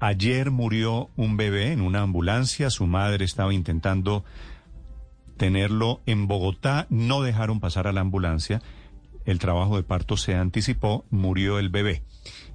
Ayer murió un bebé en una ambulancia. Su madre estaba intentando tenerlo en Bogotá. No dejaron pasar a la ambulancia. El trabajo de parto se anticipó. Murió el bebé.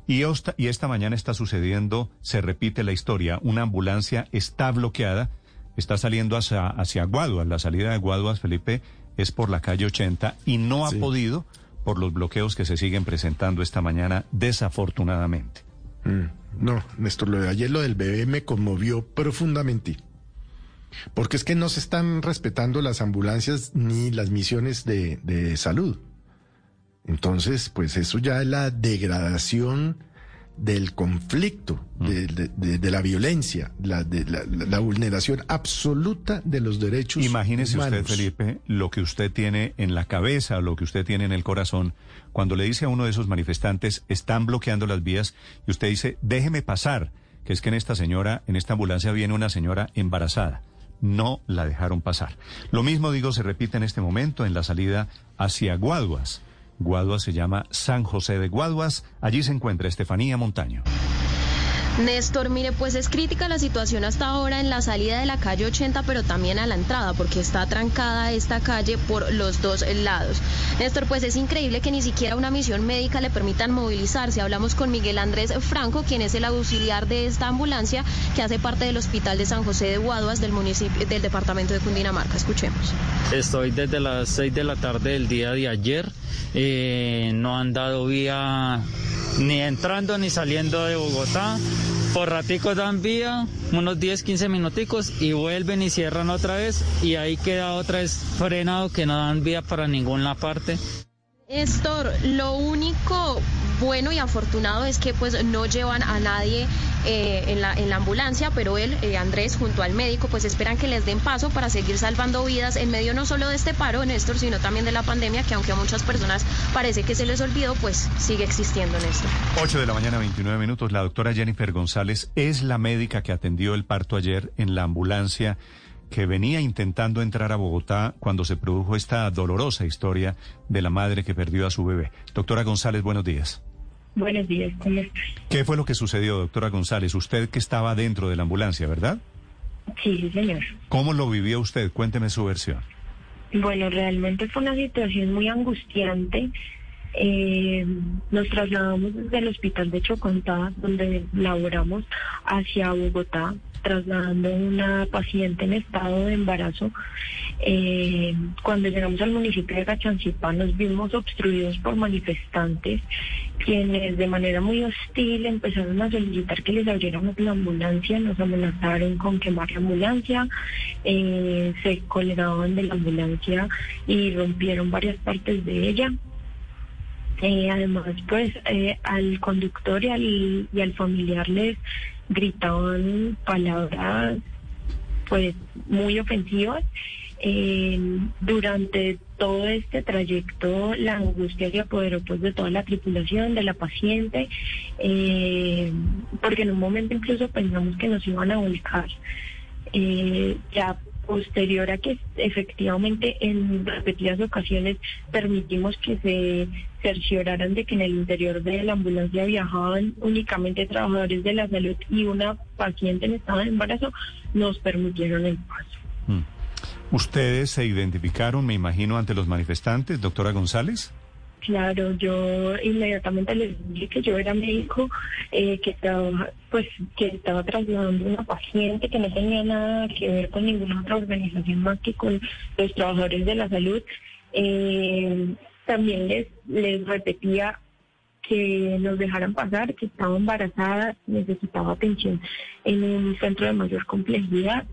Y esta, y esta mañana está sucediendo, se repite la historia, una ambulancia está bloqueada, está saliendo hacia, hacia Guaduas, la salida de Guaduas, Felipe, es por la calle 80 y no ha podido por los bloqueos que se siguen presentando esta mañana, desafortunadamente. Mm, no, Néstor, lo de ayer, lo del bebé me conmovió profundamente. Porque es que no se están respetando las ambulancias ni las misiones de, de salud. Entonces, pues eso ya es la degradación del conflicto, de, de- de la violencia, la, de, la, la vulneración absoluta de los derechos Imagínese usted, humanos. Felipe, lo que usted tiene en la cabeza, lo que usted tiene en el corazón, cuando le dice a uno de esos manifestantes, están bloqueando las vías, y usted dice, déjeme pasar, que es que en esta señora, en esta ambulancia viene una señora embarazada. No la dejaron pasar. Lo mismo, digo, se repite en este momento en la salida hacia Guaduas. Guaduas se llama San José de Guaduas. Allí se encuentra Estefanía Montaño. Néstor, mire, pues es crítica la situación hasta ahora en la salida de la calle 80, pero también a la entrada, porque está trancada esta calle por los dos lados. Néstor, pues es increíble que ni siquiera una misión médica le permitan movilizarse. Hablamos con Miguel Andrés Franco, quien es el auxiliar de esta ambulancia, que hace parte del Hospital de San José de Guaduas del municipio del departamento de Cundinamarca. Escuchemos. Estoy desde las 6 de la tarde del día de ayer. Eh, no han dado vía ni entrando ni saliendo de Bogotá. Por raticos dan vía, unos 10, 15 minuticos y vuelven y cierran otra vez y ahí queda otra vez frenado que no dan vía para ninguna parte. Néstor, lo único bueno y afortunado es que pues no llevan a nadie eh, en, la, ambulancia, pero él, eh, Andrés, junto al médico, pues esperan que les den paso para seguir salvando vidas en medio no solo de este paro, Néstor, sino también de la pandemia, que aunque a muchas personas parece que se les olvidó, pues sigue existiendo, Néstor. 8 de la mañana, 29 minutos. La doctora Jennifer González es la médica que atendió el parto ayer en la ambulancia que venía intentando entrar a Bogotá cuando se produjo esta dolorosa historia de la madre que perdió a su bebé. Doctora González, buenos días. Buenos días, ¿cómo estás? ¿Qué fue lo que sucedió, doctora González? Usted que estaba dentro de la ambulancia, ¿verdad? Sí, sí, señor. ¿Cómo lo vivió usted? Cuénteme su versión. Bueno, realmente fue una situación muy angustiante. Eh, nos trasladamos desde el hospital de Chocontá, donde laboramos, hacia Bogotá, trasladando una paciente en estado de embarazo. Eh, cuando llegamos al municipio de Gachancipá nos vimos obstruidos por manifestantes quienes de manera muy hostil empezaron a solicitar que les abriéramos la ambulancia, nos amenazaron con quemar la ambulancia, eh, se colgaban de la ambulancia y rompieron varias partes de ella. Eh, además, pues eh, al conductor y al, y al familiar les gritaban palabras pues muy ofensivas. Eh, durante todo este trayecto la angustia se apoderó pues de toda la tripulación, de la paciente, eh, porque en un momento incluso pensamos que nos iban a volcar. Eh, ya posterior a que efectivamente en repetidas ocasiones permitimos que se cercioraran de que en el interior de la ambulancia viajaban únicamente trabajadores de la salud y una paciente en estado de embarazo, nos permitieron el paso. Mm. ¿Ustedes se identificaron, me imagino, ante los manifestantes, doctora González? Claro, yo inmediatamente les dije que yo era médico, eh, que estaba, pues, que estaba trasladando una paciente que no tenía nada que ver con ninguna otra organización más que con los trabajadores de la salud. Eh, también les, les repetía que nos dejaran pasar, que estaba embarazada, necesitaba atención en un centro de mayor complejidad.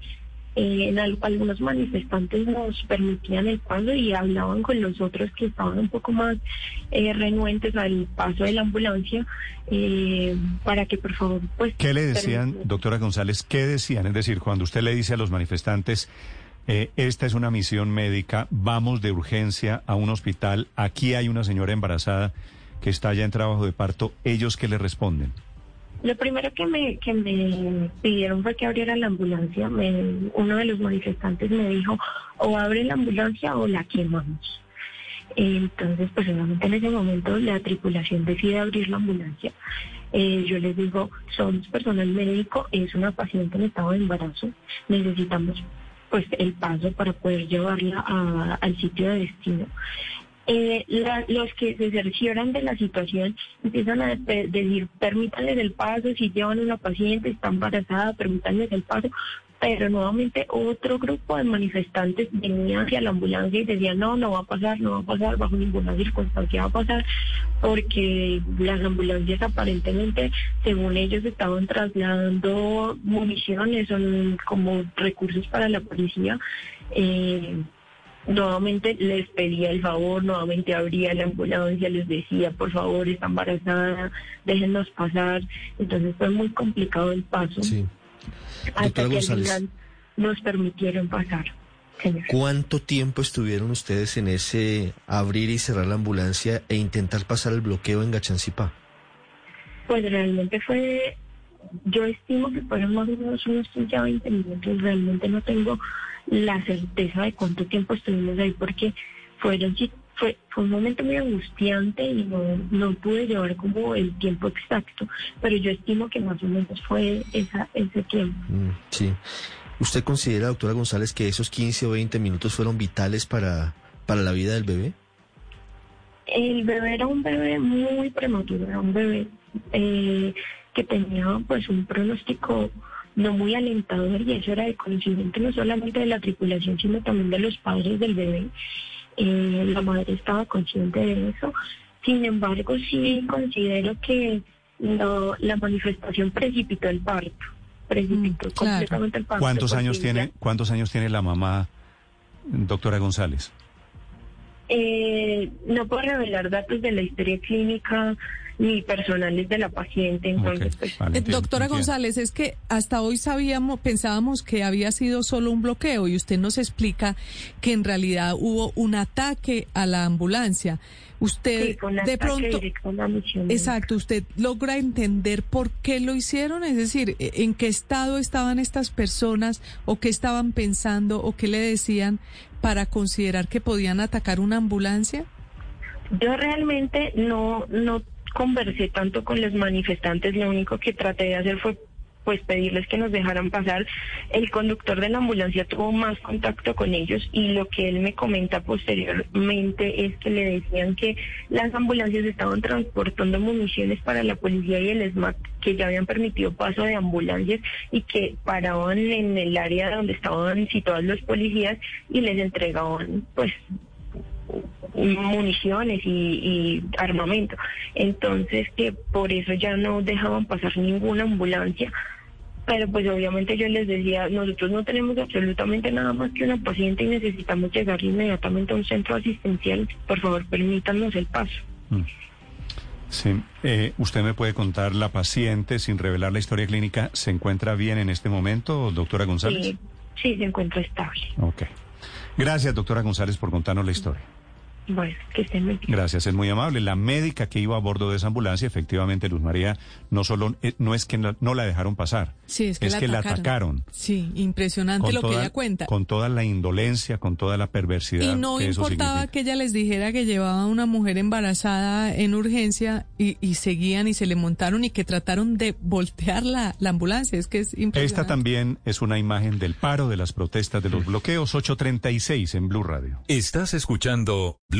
Eh, en al- algunos manifestantes nos permitían el paso y hablaban con los otros que estaban un poco más eh, renuentes al paso de la ambulancia eh, para que por favor pues ¿Qué le decían, doctora González? ¿Qué decían? Es decir, cuando usted le dice a los manifestantes, eh, esta es una misión médica, vamos de urgencia a un hospital, aquí hay una señora embarazada que está ya en trabajo de parto, ¿ellos qué le responden? Lo primero que me, que me pidieron fue que abriera la ambulancia. Me- uno de los manifestantes me dijo, o abre la ambulancia o la quemamos. Entonces, pues en ese momento la tripulación decide abrir la ambulancia. Eh, yo les digo, somos personal médico, es una paciente en estado de embarazo, necesitamos pues el paso para poder llevarla a- al sitio de destino. Eh, los que se cercioran de la situación empiezan a decir, permítanles el paso, si llevan una paciente, está embarazada, permítanles el paso, pero nuevamente otro grupo de manifestantes venía hacia la ambulancia y decía, no, no va a pasar, no va a pasar, bajo ninguna circunstancia va a pasar, porque las ambulancias aparentemente, según ellos, estaban trasladando municiones, son como recursos para la policía. Eh, nuevamente les pedía el favor, nuevamente abría la ambulancia, les decía, por favor, está embarazada, déjenos pasar. Entonces fue muy complicado el paso. Sí. hasta que al final nos permitieron pasar. Señor. ¿Cuánto tiempo estuvieron ustedes en ese abrir y cerrar la ambulancia e intentar pasar el bloqueo en Gachancipá? Pues realmente fue, yo estimo que fueron más o menos unos 15 a 20 minutos, realmente no tengo la certeza de cuánto tiempo estuvimos ahí porque fueron, fue, fue un momento muy angustiante y no, no pude llevar como el tiempo exacto, pero yo estimo que más o menos fue esa, ese tiempo. Mm, sí. ¿Usted considera, doctora González, que esos 15 o 20 minutos fueron vitales para, para la vida del bebé? El bebé era un bebé muy prematuro, era un bebé eh, que tenía pues un pronóstico no muy alentador y eso era de conocimiento no solamente de la tripulación sino también de los padres del bebé. Eh, la madre estaba consciente de eso. Sin embargo, sí considero que lo- la manifestación precipitó el parto, precipitó Mm, claro. completamente el parto. ¿Cuántos años tiene, cuántos años tiene la mamá, doctora González? Eh, no puedo revelar datos de la historia clínica ni personales de la paciente, entonces Ok, pues vale, Eh, entiendo, Doctora entiendo. González, es que hasta hoy sabíamos, pensábamos que había sido solo un bloqueo y usted nos explica que en realidad hubo un ataque a la ambulancia. Usted sí, de pronto, exacto, usted logra entender por qué lo hicieron, es decir, e- en qué estado estaban estas personas o qué estaban pensando o qué le decían para considerar que podían atacar una ambulancia. Yo realmente no, no conversé tanto con los manifestantes, lo único que traté de hacer fue pues pedirles que nos dejaran pasar. El conductor de la ambulancia tuvo más contacto con ellos y lo que él me comenta posteriormente es que le decían que las ambulancias estaban transportando municiones para la policía y el SMAT que ya habían permitido paso de ambulancias y que paraban en el área donde estaban situados los policías y les entregaban pues municiones y, y armamento. Entonces que por eso ya no dejaban pasar ninguna ambulancia. Pero pues obviamente yo les decía, nosotros no tenemos absolutamente nada más que una paciente y necesitamos llegar inmediatamente a un centro asistencial. Por favor, permítanos el paso. Sí, eh, ¿usted me puede contar la paciente sin revelar la historia clínica? ¿Se encuentra bien en este momento, doctora González? Sí, sí, se encuentra estable. Ok. Gracias, doctora González, por contarnos la historia. Bueno, que estén muy bien. Gracias, es muy amable. La médica que iba a bordo de esa ambulancia, efectivamente, Luz María, no solo eh, no es que no, no la dejaron pasar, Sí, es que, la, atacaron. atacaron. Sí, impresionante lo que ella cuenta. con toda la indolencia, con toda la perversidad Y no que importaba que ella les dijera que llevaba a una mujer embarazada en urgencia y, y seguían y se le montaron y que trataron de voltear la, la ambulancia. Es que es impresionante. Esta también es una imagen del paro, de las protestas, de los bloqueos, 836 en Blue Radio. Estás escuchando Blue